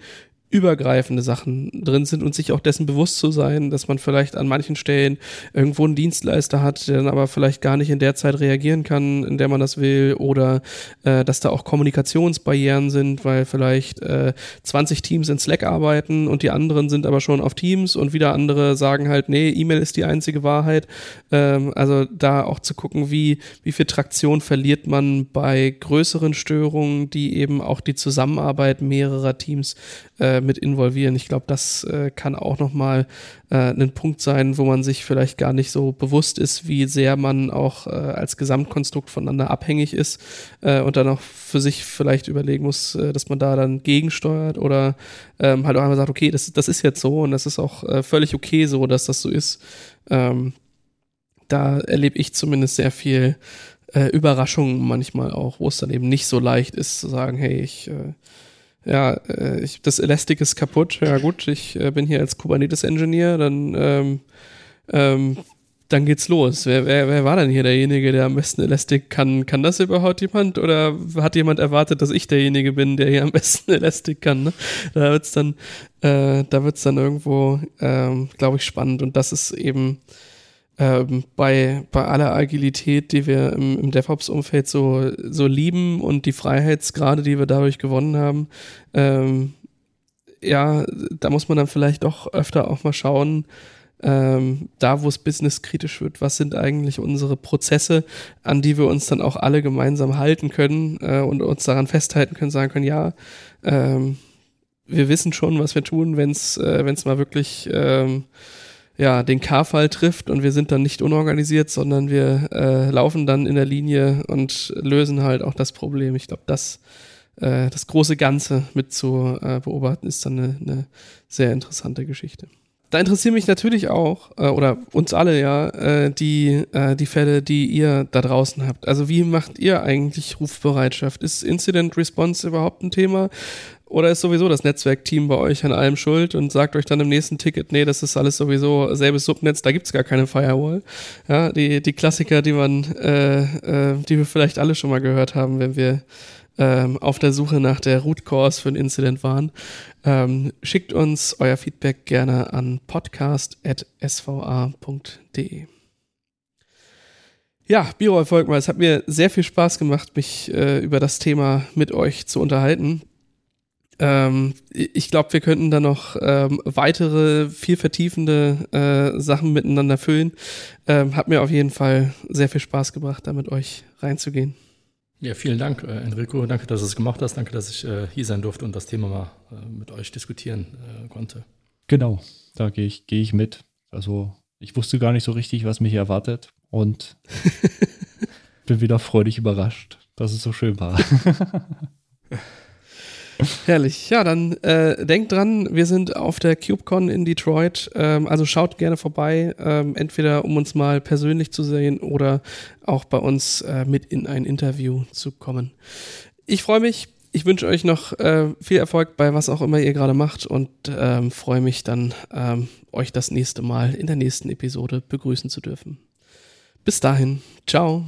übergreifende Sachen drin sind und sich auch dessen bewusst zu sein, dass man vielleicht an manchen Stellen irgendwo einen Dienstleister hat, der dann aber vielleicht gar nicht in der Zeit reagieren kann, in der man das will, oder äh, dass da auch Kommunikationsbarrieren sind, weil vielleicht äh, 20 Teams in Slack arbeiten und die anderen sind aber schon auf Teams und wieder andere sagen halt, nee, E-Mail ist die einzige Wahrheit. Ähm, also da auch zu gucken, wie, wie viel Traktion verliert man bei größeren Störungen, die eben auch die Zusammenarbeit mehrerer Teams äh, mit involvieren. Ich glaube, das äh, kann auch nochmal äh, ein Punkt sein, wo man sich vielleicht gar nicht so bewusst ist, wie sehr man auch äh, als Gesamtkonstrukt voneinander abhängig ist äh, und dann auch für sich vielleicht überlegen muss, äh, dass man da dann gegensteuert oder ähm, halt auch einmal sagt, okay, das, das ist jetzt so und das ist auch äh, völlig okay so, dass das so ist. Ähm, da erlebe ich zumindest sehr viel äh, Überraschungen manchmal auch, wo es dann eben nicht so leicht ist zu sagen, hey, ich äh, ja, äh, ich, das Elastic ist kaputt. Ja gut, ich äh, bin hier als Kubernetes-Engineer, dann, ähm, ähm, dann geht's los. Wer, wer, wer war denn hier derjenige, der am besten Elastic kann? Kann das überhaupt jemand? Oder hat jemand erwartet, dass ich derjenige bin, der hier am besten Elastic kann? Ne? Da wird's dann, äh, da dann irgendwo, ähm, glaube ich, spannend. Und das ist eben ähm, bei, bei aller Agilität, die wir im, im DevOps-Umfeld so, so lieben und die Freiheitsgrade, die wir dadurch gewonnen haben, ähm, ja, da muss man dann vielleicht doch öfter auch mal schauen, ähm, da wo es businesskritisch wird, was sind eigentlich unsere Prozesse, an die wir uns dann auch alle gemeinsam halten können äh, und uns daran festhalten können, sagen können, ja, ähm, wir wissen schon, was wir tun, wenn es äh, wenn's mal wirklich ähm, ja, den K-Fall trifft und wir sind dann nicht unorganisiert, sondern wir äh, laufen dann in der Linie und lösen halt auch das Problem. Ich glaube, das, äh, das große Ganze mit zu äh, beobachten, ist dann eine, eine sehr interessante Geschichte. Da interessieren mich natürlich auch, äh, oder uns alle ja, äh, die, äh, die Fälle, die ihr da draußen habt. Also wie macht ihr eigentlich Rufbereitschaft? Ist Incident Response überhaupt ein Thema? Oder ist sowieso das Netzwerkteam bei euch an allem schuld und sagt euch dann im nächsten Ticket, nee, das ist alles sowieso selbes Subnetz, da gibt's gar keine Firewall. Ja, die, die Klassiker, die man, äh, äh, die wir vielleicht alle schon mal gehört haben, wenn wir ähm, auf der Suche nach der Root Cause für ein Incident waren. Ähm, schickt uns euer Feedback gerne an podcast.sva.de. Ja, Biro Volkmar, es hat mir sehr viel Spaß gemacht, mich äh, über das Thema mit euch zu unterhalten. Ähm, ich glaube, wir könnten da noch ähm, weitere, viel vertiefende äh, Sachen miteinander füllen. Ähm, hat mir auf jeden Fall sehr viel Spaß gebracht, da mit euch reinzugehen. Ja, vielen Dank, äh, Enrico. Danke, dass du es gemacht hast. Danke, dass ich äh, hier sein durfte und das Thema mal äh, mit euch diskutieren konnte. Genau, da gehe ich, geh ich mit. Also, ich wusste gar nicht so richtig, was mich erwartet und bin wieder freudig überrascht, dass es so schön war. Herrlich. Ja, dann äh, denkt dran, wir sind auf der CubeCon in Detroit. Ähm, also schaut gerne vorbei, ähm, entweder um uns mal persönlich zu sehen oder auch bei uns äh, mit in ein Interview zu kommen. Ich freue mich. Ich wünsche euch noch äh, viel Erfolg bei was auch immer ihr gerade macht und ähm, freue mich dann, ähm, euch das nächste Mal in der nächsten Episode begrüßen zu dürfen. Bis dahin. Ciao.